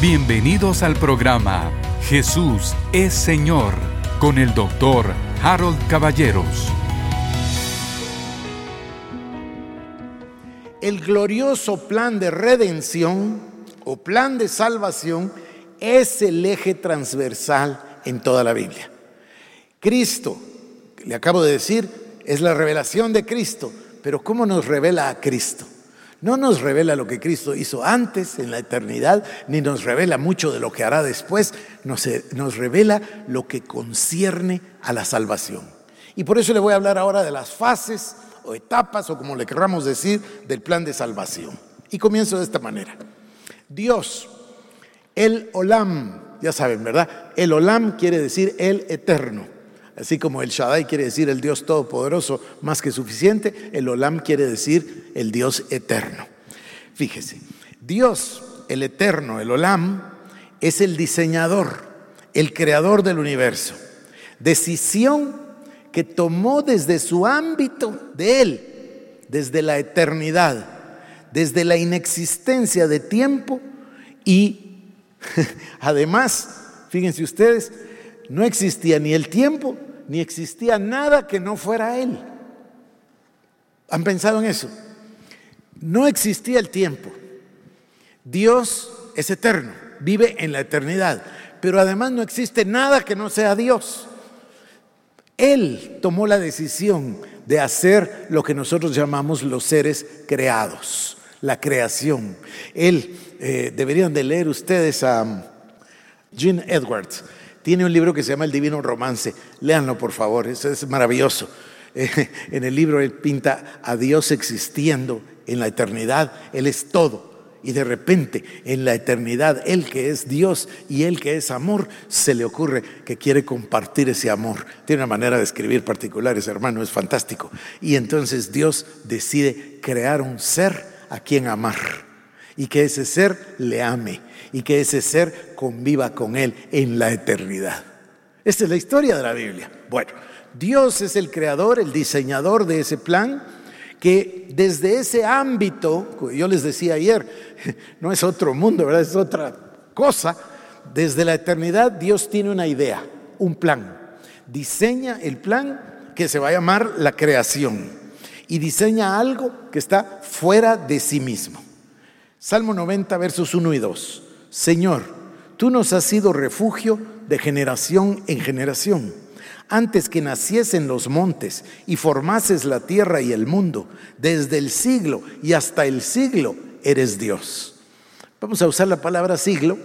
Bienvenidos al programa Jesús es Señor con el doctor Harold Caballeros. El glorioso plan de redención o plan de salvación es el eje transversal en toda la Biblia. Cristo, le acabo de decir, es la revelación de Cristo, pero ¿cómo nos revela a Cristo? No nos revela lo que Cristo hizo antes en la eternidad, ni nos revela mucho de lo que hará después, nos, nos, revela lo que concierne a la salvación. Y por eso le voy a hablar ahora de las fases o etapas, o como le querramos decir, del plan de salvación. Y comienzo de esta manera. Dios, el Olam, ya saben, ¿verdad? El Olam quiere decir el eterno. Así como el Shaddai quiere decir el Dios todopoderoso más que suficiente, el Olam quiere decir el Dios eterno. Fíjese, Dios, el eterno, el Olam, es el diseñador, el creador del universo. Decisión que tomó desde su ámbito de Él, desde la eternidad, desde la inexistencia de tiempo y además, fíjense ustedes, no existía ni el tiempo ni existía nada que no fuera Él. ¿Han pensado en eso? No existía el tiempo. Dios es eterno, vive en la eternidad, pero además no existe nada que no sea Dios. Él tomó la decisión de hacer lo que nosotros llamamos los seres creados, la creación. Él, eh, deberían de leer ustedes a Gene Edwards tiene un libro que se llama El Divino Romance. Léanlo, por favor, eso es maravilloso. en el libro él pinta a Dios existiendo en la eternidad. Él es todo. Y de repente, en la eternidad, Él que es Dios y Él que es amor, se le ocurre que quiere compartir ese amor. Tiene una manera de escribir particular, ese hermano, es fantástico. Y entonces Dios decide crear un ser a quien amar y que ese ser le ame y que ese ser conviva con él en la eternidad. Esta es la historia de la Biblia. Bueno, Dios es el creador, el diseñador de ese plan que desde ese ámbito, yo les decía ayer, no es otro mundo, ¿verdad? Es otra cosa. Desde la eternidad Dios tiene una idea, un plan. Diseña el plan que se va a llamar la creación y diseña algo que está fuera de sí mismo. Salmo 90, versos 1 y 2. Señor, tú nos has sido refugio de generación en generación. Antes que naciesen los montes y formases la tierra y el mundo, desde el siglo y hasta el siglo eres Dios. Vamos a usar la palabra siglo.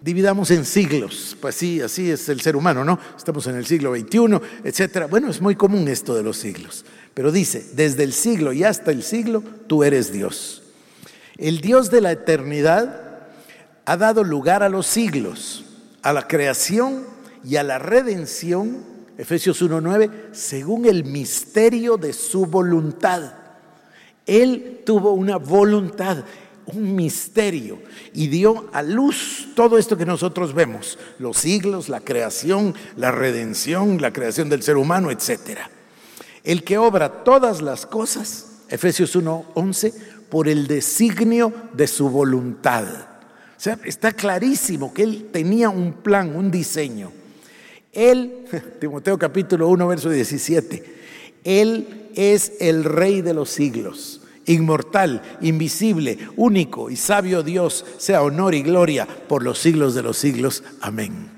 Dividamos en siglos, pues sí, así es el ser humano, ¿no? Estamos en el siglo XXI, etcétera. Bueno, es muy común esto de los siglos, pero dice, desde el siglo y hasta el siglo, tú eres Dios. El Dios de la eternidad ha dado lugar a los siglos, a la creación y a la redención, Efesios 1.9, según el misterio de su voluntad. Él tuvo una voluntad, un misterio, y dio a luz todo esto que nosotros vemos, los siglos, la creación, la redención, la creación del ser humano, etc. El que obra todas las cosas, Efesios 1.11, por el designio de su voluntad. Está clarísimo que él tenía un plan, un diseño. Él, Timoteo capítulo 1, verso 17, él es el rey de los siglos, inmortal, invisible, único y sabio Dios, sea honor y gloria por los siglos de los siglos. Amén.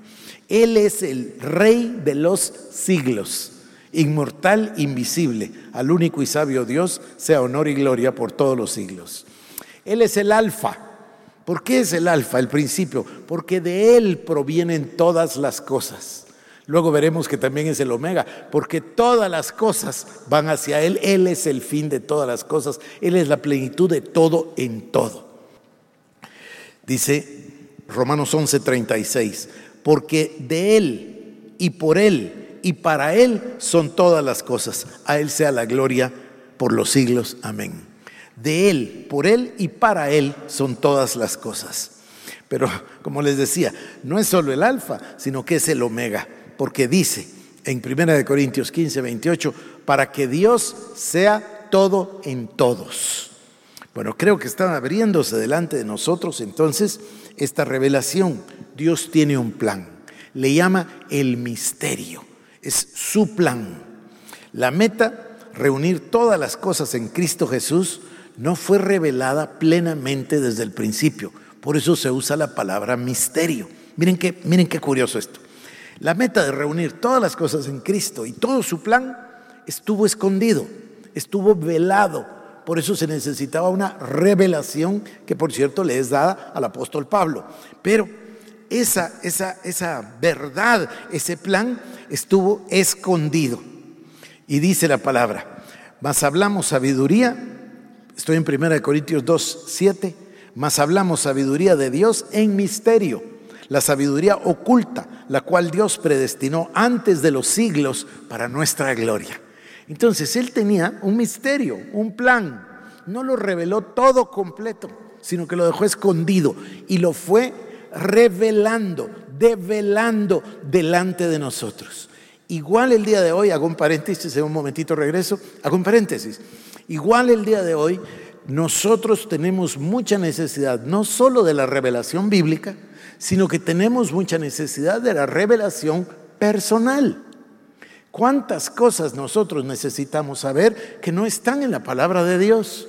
Él es el rey de los siglos inmortal, invisible, al único y sabio Dios, sea honor y gloria por todos los siglos. Él es el alfa. ¿Por qué es el alfa, el principio? Porque de Él provienen todas las cosas. Luego veremos que también es el omega, porque todas las cosas van hacia Él. Él es el fin de todas las cosas. Él es la plenitud de todo en todo. Dice Romanos 11:36, porque de Él y por Él y para Él son todas las cosas. A Él sea la gloria por los siglos. Amén. De Él, por Él y para Él son todas las cosas. Pero como les decía, no es solo el alfa, sino que es el omega, porque dice en 1 Corintios 15, 28, para que Dios sea todo en todos. Bueno, creo que están abriéndose delante de nosotros entonces esta revelación. Dios tiene un plan. Le llama el misterio. Es su plan. La meta, reunir todas las cosas en Cristo Jesús, no fue revelada plenamente desde el principio. Por eso se usa la palabra misterio. Miren qué, miren qué curioso esto. La meta de reunir todas las cosas en Cristo y todo su plan estuvo escondido, estuvo velado. Por eso se necesitaba una revelación que, por cierto, le es dada al apóstol Pablo. Pero esa, esa, esa verdad, ese plan estuvo escondido. Y dice la palabra, mas hablamos sabiduría, estoy en 1 Corintios 2, 7, mas hablamos sabiduría de Dios en misterio, la sabiduría oculta, la cual Dios predestinó antes de los siglos para nuestra gloria. Entonces él tenía un misterio, un plan. No lo reveló todo completo, sino que lo dejó escondido y lo fue revelando, develando delante de nosotros. Igual el día de hoy, hago un paréntesis, en un momentito regreso, hago un paréntesis. Igual el día de hoy, nosotros tenemos mucha necesidad, no solo de la revelación bíblica, sino que tenemos mucha necesidad de la revelación personal. ¿Cuántas cosas nosotros necesitamos saber que no están en la palabra de Dios?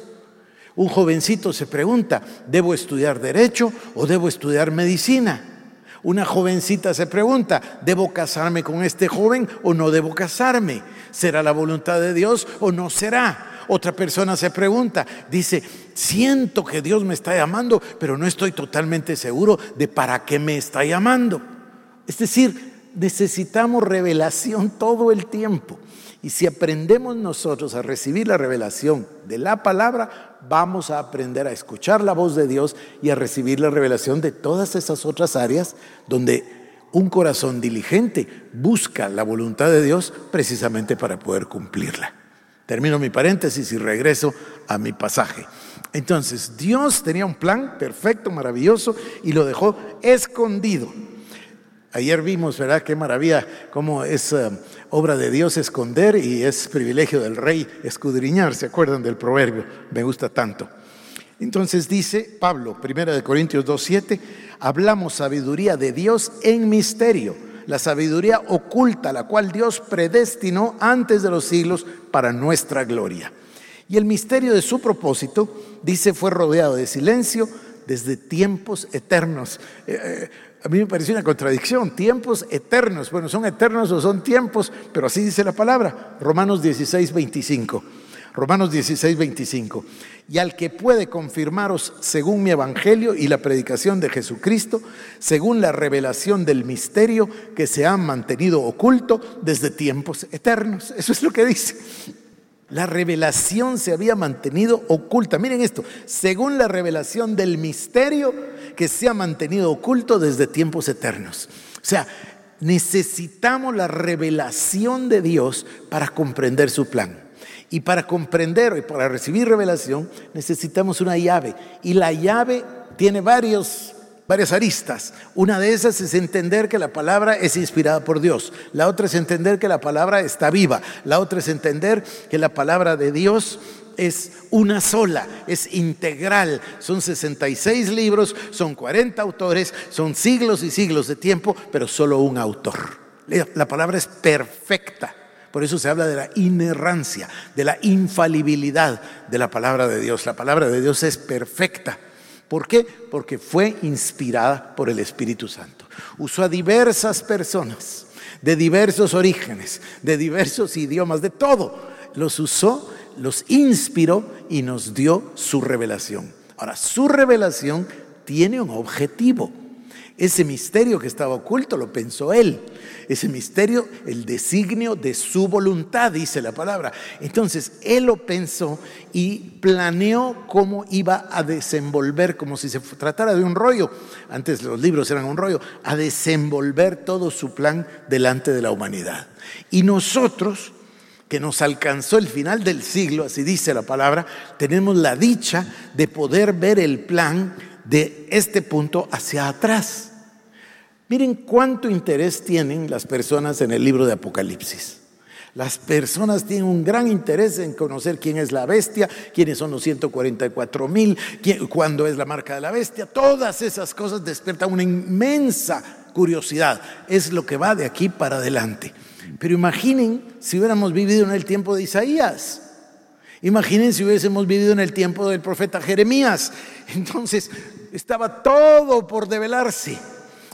Un jovencito se pregunta, ¿debo estudiar derecho o debo estudiar medicina? Una jovencita se pregunta, ¿debo casarme con este joven o no debo casarme? ¿Será la voluntad de Dios o no será? Otra persona se pregunta, dice, siento que Dios me está llamando, pero no estoy totalmente seguro de para qué me está llamando. Es decir, necesitamos revelación todo el tiempo. Y si aprendemos nosotros a recibir la revelación de la palabra, vamos a aprender a escuchar la voz de Dios y a recibir la revelación de todas esas otras áreas donde un corazón diligente busca la voluntad de Dios precisamente para poder cumplirla. Termino mi paréntesis y regreso a mi pasaje. Entonces, Dios tenía un plan perfecto, maravilloso, y lo dejó escondido. Ayer vimos, ¿verdad? Qué maravilla, cómo es eh, obra de Dios esconder y es privilegio del rey escudriñar. ¿Se acuerdan del proverbio? Me gusta tanto. Entonces dice Pablo, 1 de Corintios 2.7, hablamos sabiduría de Dios en misterio, la sabiduría oculta, la cual Dios predestinó antes de los siglos para nuestra gloria. Y el misterio de su propósito, dice, fue rodeado de silencio desde tiempos eternos. Eh, eh, a mí me pareció una contradicción, tiempos eternos. Bueno, son eternos o son tiempos, pero así dice la palabra. Romanos 16, 25. Romanos 16, 25. Y al que puede confirmaros según mi evangelio y la predicación de Jesucristo, según la revelación del misterio que se ha mantenido oculto desde tiempos eternos. Eso es lo que dice. La revelación se había mantenido oculta. Miren esto, según la revelación del misterio que se ha mantenido oculto desde tiempos eternos. O sea, necesitamos la revelación de Dios para comprender su plan. Y para comprender y para recibir revelación necesitamos una llave. Y la llave tiene varios varias aristas. Una de esas es entender que la palabra es inspirada por Dios. La otra es entender que la palabra está viva. La otra es entender que la palabra de Dios es una sola, es integral. Son 66 libros, son 40 autores, son siglos y siglos de tiempo, pero solo un autor. La palabra es perfecta. Por eso se habla de la inerrancia, de la infalibilidad de la palabra de Dios. La palabra de Dios es perfecta. ¿Por qué? Porque fue inspirada por el Espíritu Santo. Usó a diversas personas, de diversos orígenes, de diversos idiomas, de todo. Los usó, los inspiró y nos dio su revelación. Ahora, su revelación tiene un objetivo. Ese misterio que estaba oculto lo pensó él. Ese misterio, el designio de su voluntad, dice la palabra. Entonces, él lo pensó y planeó cómo iba a desenvolver, como si se tratara de un rollo. Antes los libros eran un rollo, a desenvolver todo su plan delante de la humanidad. Y nosotros, que nos alcanzó el final del siglo, así dice la palabra, tenemos la dicha de poder ver el plan de este punto hacia atrás. Miren cuánto interés tienen las personas en el libro de Apocalipsis. Las personas tienen un gran interés en conocer quién es la bestia, quiénes son los 144 mil, cuándo es la marca de la bestia. Todas esas cosas despiertan una inmensa curiosidad. Es lo que va de aquí para adelante. Pero imaginen si hubiéramos vivido en el tiempo de Isaías. Imaginen si hubiésemos vivido en el tiempo del profeta Jeremías. Entonces estaba todo por develarse.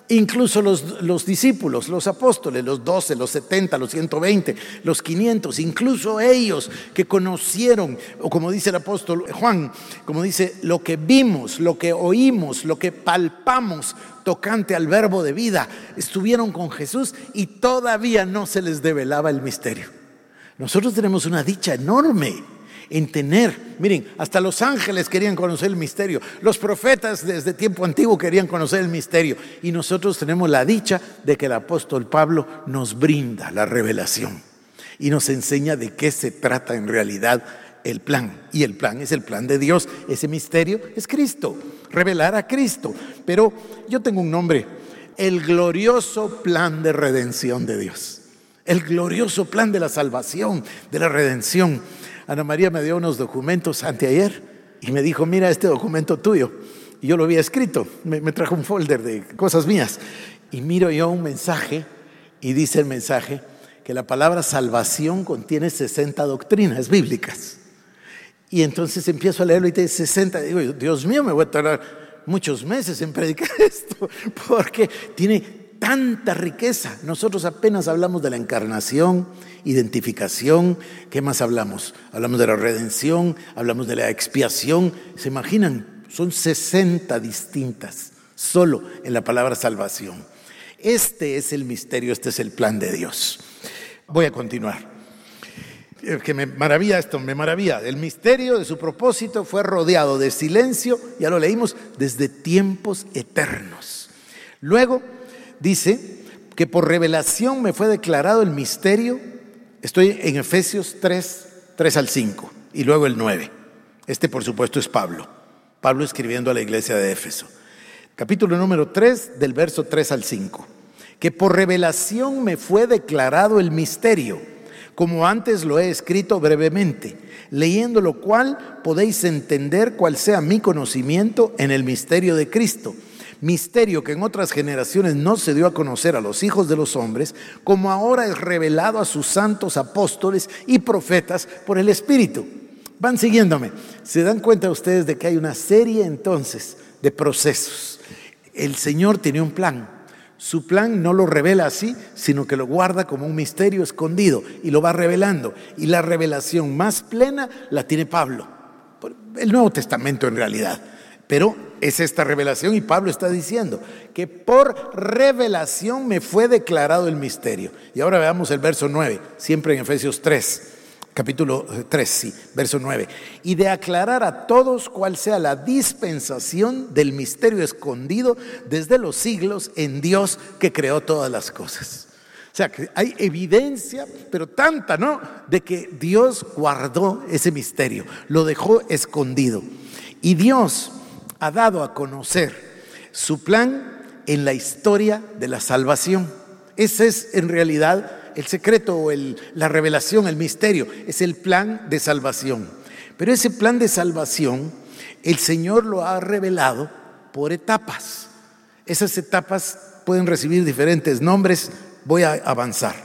Incluso los, discípulos, los apóstoles, los 12, los 70, los 120, los 500, incluso ellos que conocieron, o como dice el apóstol Juan, como dice, lo que vimos, lo que oímos, lo que palpamos tocante al verbo de vida, estuvieron con Jesús y todavía no se les develaba el misterio. Nosotros tenemos una dicha enorme en tener. Miren, hasta los ángeles querían conocer el misterio. Los profetas desde tiempo antiguo querían conocer el misterio. Y nosotros tenemos la dicha de que el apóstol Pablo nos brinda la revelación y nos enseña de qué se trata en realidad el plan. Y el plan es el plan de Dios. Ese misterio es Cristo, revelar a Cristo. Pero yo tengo un nombre, el glorioso plan de redención de Dios. El glorioso plan de la salvación, de la redención. Ana María me dio unos documentos anteayer y me dijo, mira este documento tuyo. Y yo lo había escrito, me, trajo un folder de cosas mías. Y miro yo un mensaje y dice el mensaje que la palabra salvación contiene 60 doctrinas bíblicas. Y entonces empiezo a leerlo y te 60. Digo, Dios mío, me voy a tardar muchos meses en predicar esto, porque tiene tanta riqueza. Nosotros apenas hablamos de la encarnación, identificación, ¿qué más hablamos? Hablamos de la redención, hablamos de la expiación. ¿Se imaginan? Son 60 distintas solo en la palabra salvación. Este es el misterio, este es el plan de Dios. Voy a continuar. Que me maravilla esto, me maravilla. El misterio de su propósito fue rodeado de silencio, ya lo leímos, desde tiempos eternos. Luego dice que por revelación me fue declarado el misterio. Estoy en Efesios 3, 3 al 5 y luego el 9. Este por supuesto es Pablo. Pablo escribiendo a la iglesia de Éfeso. Capítulo número 3 del verso 3 al 5. Que por revelación me fue declarado el misterio, como antes lo he escrito brevemente, leyendo lo cual podéis entender cuál sea mi conocimiento en el misterio de Cristo misterio que en otras generaciones no se dio a conocer a los hijos de los hombres, como ahora es revelado a sus santos apóstoles y profetas por el Espíritu. Van siguiéndome. Se dan cuenta ustedes de que hay una serie entonces de procesos. El Señor tiene un plan. Su plan no lo revela así, sino que lo guarda como un misterio escondido y lo va revelando. Y la revelación más plena la tiene Pablo. El Nuevo Testamento en realidad. Pero es esta revelación y Pablo está diciendo que por revelación me fue declarado el misterio. Y ahora veamos el verso 9, siempre en Efesios 3, capítulo 3, sí, verso 9. Y de aclarar a todos cuál sea la dispensación del misterio escondido desde los siglos en Dios que creó todas las cosas. O sea, que hay evidencia, pero tanta, ¿no? De que Dios guardó ese misterio, lo dejó escondido. Y Dios ha dado a conocer su plan en la historia de la salvación. Ese es en realidad el secreto o la revelación, el misterio, es el plan de salvación. Pero ese plan de salvación, el Señor lo ha revelado por etapas. Esas etapas pueden recibir diferentes nombres, voy a avanzar.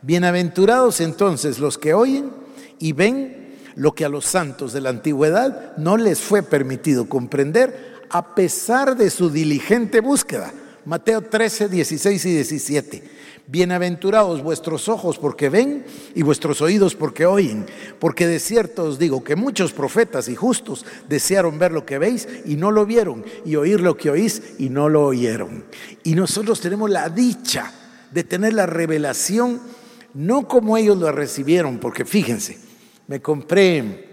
Bienaventurados entonces los que oyen y ven lo que a los santos de la antigüedad no les fue permitido comprender a pesar de su diligente búsqueda. Mateo 13, 16 y 17. Bienaventurados vuestros ojos porque ven y vuestros oídos porque oyen, porque de cierto os digo que muchos profetas y justos desearon ver lo que veis y no lo vieron, y oír lo que oís y no lo oyeron. Y nosotros tenemos la dicha de tener la revelación, no como ellos lo recibieron, porque fíjense, me compré,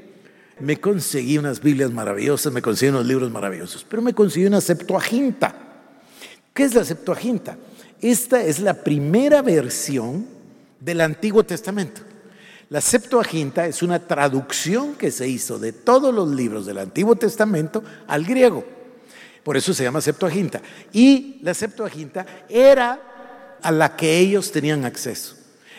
me conseguí unas Biblias maravillosas, me conseguí unos libros maravillosos, pero me conseguí una Septuaginta. ¿Qué es la Septuaginta? Esta es la primera versión del Antiguo Testamento. La Septuaginta es una traducción que se hizo de todos los libros del Antiguo Testamento al griego. Por eso se llama Septuaginta. Y la Septuaginta era a la que ellos tenían acceso.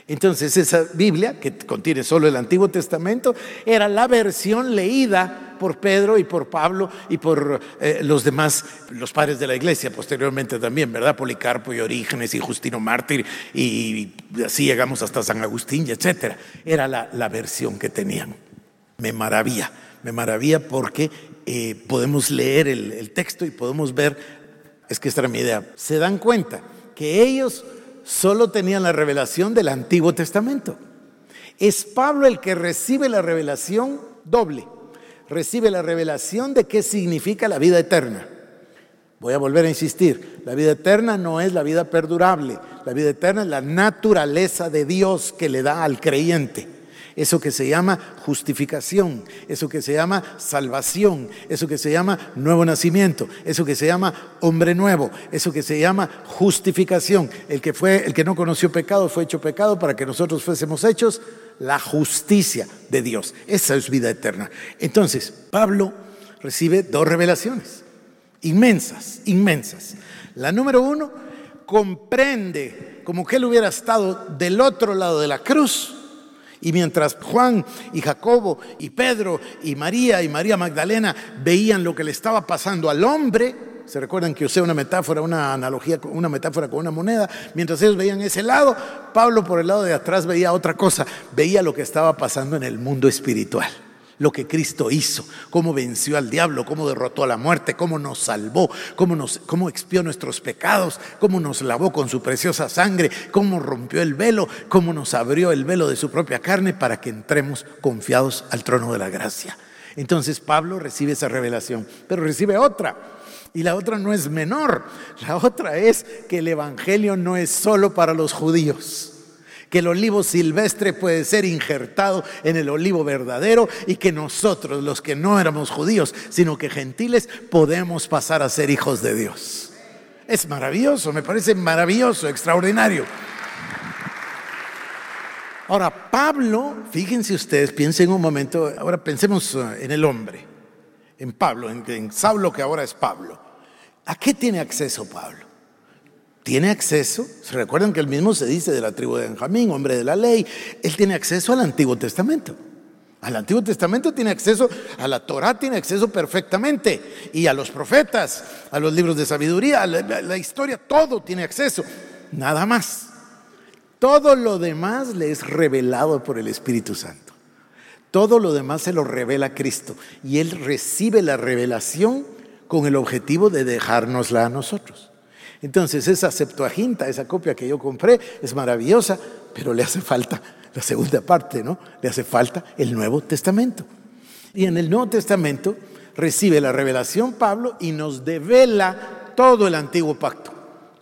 Entonces esa Biblia, que contiene solo el Antiguo Testamento, era la versión leída por Pedro y por Pablo y por eh, los demás, los padres de la iglesia, posteriormente también, ¿verdad? Policarpo y Orígenes y Justino Mártir y, así llegamos hasta San Agustín y etcétera. Era la, versión que tenían. Me maravilla, me maravilla porque eh, podemos leer el, el texto y podemos ver, es que esta era mi idea, se dan cuenta que ellos solo tenían la revelación del Antiguo Testamento. Es Pablo el que recibe la revelación doble. Recibe la revelación de qué significa la vida eterna. Voy a volver a insistir, la vida eterna no es la vida perdurable, la vida eterna es la naturaleza de Dios que le da al creyente eso que se llama justificación, eso que se llama salvación, eso que se llama nuevo nacimiento, eso que se llama hombre nuevo, eso que se llama justificación. El que fue el que no conoció pecado fue hecho pecado para que nosotros fuésemos hechos la justicia de Dios. Esa es vida eterna. Entonces, Pablo recibe dos revelaciones inmensas, inmensas. La número uno comprende como que él hubiera estado del otro lado de la cruz y mientras Juan y Jacobo y Pedro y María y María Magdalena veían lo que le estaba pasando al hombre, se recuerdan que usé una metáfora, una analogía, una metáfora con una moneda, mientras ellos veían ese lado, Pablo por el lado de atrás veía otra cosa, veía lo que estaba pasando en el mundo espiritual lo que Cristo hizo, cómo venció al diablo, cómo derrotó a la muerte, cómo nos salvó, cómo, nos, expió nuestros pecados, cómo nos lavó con su preciosa sangre, cómo rompió el velo, cómo nos abrió el velo de su propia carne para que entremos confiados al trono de la gracia. Entonces Pablo recibe esa revelación, pero recibe otra. Y la otra no es menor, la otra es que el Evangelio no es solo para los judíos que el olivo silvestre puede ser injertado en el olivo verdadero y que nosotros, los que no éramos judíos, sino que gentiles, podemos pasar a ser hijos de Dios. Es maravilloso, me parece maravilloso, extraordinario. Ahora, Pablo, fíjense ustedes, piensen un momento, ahora pensemos uh, en el hombre, en Pablo, en Saulo que ahora es Pablo. ¿A qué tiene acceso Pablo? Tiene acceso, se recuerdan que él mismo se dice de la tribu de Benjamín, hombre de la ley, él tiene acceso al Antiguo Testamento. Al Antiguo Testamento tiene acceso, a la Torah tiene acceso perfectamente, y a los profetas, a los libros de sabiduría, a la, historia, todo tiene acceso, nada más. Todo lo demás le es revelado por el Espíritu Santo. Todo lo demás se lo revela Cristo, y él recibe la revelación con el objetivo de dejárnosla a nosotros. Entonces esa Septuaginta, esa copia que yo compré, es maravillosa, pero le hace falta la segunda parte, ¿no? Le hace falta el Nuevo Testamento. Y en el Nuevo Testamento recibe la revelación Pablo y nos devela todo el antiguo pacto,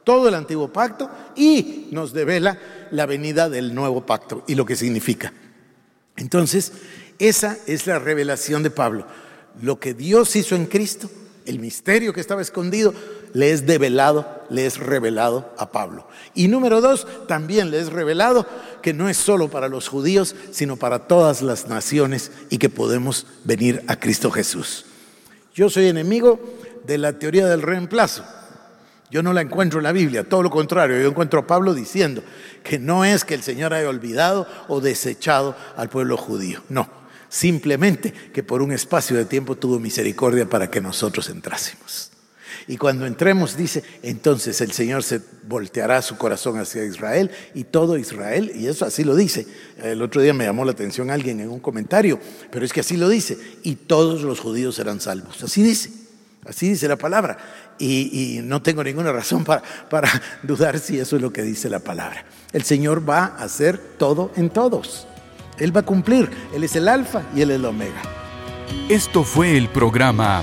todo el antiguo pacto y nos devela la venida del nuevo pacto y lo que significa. Entonces, esa es la revelación de Pablo. Lo que Dios hizo en Cristo, el misterio que estaba escondido, le es develado, le es revelado a Pablo. Y número dos, también le es revelado que no es solo para los judíos, sino para todas las naciones y que podemos venir a Cristo Jesús. Yo soy enemigo de la teoría del reemplazo. Yo no la encuentro en la Biblia, todo lo contrario, yo encuentro a Pablo diciendo que no es que el Señor haya olvidado o desechado al pueblo judío, no, simplemente que por un espacio de tiempo tuvo misericordia para que nosotros entrásemos. Y cuando entremos, dice, entonces el Señor se volteará su corazón hacia Israel y todo Israel, y eso así lo dice. El otro día me llamó la atención alguien en un comentario, pero es que así lo dice, y todos los judíos serán salvos. Así dice, así dice la palabra. Y, no tengo ninguna razón para, dudar si eso es lo que dice la palabra. El Señor va a hacer todo en todos. Él va a cumplir. Él es el alfa y Él es el omega. Esto fue el programa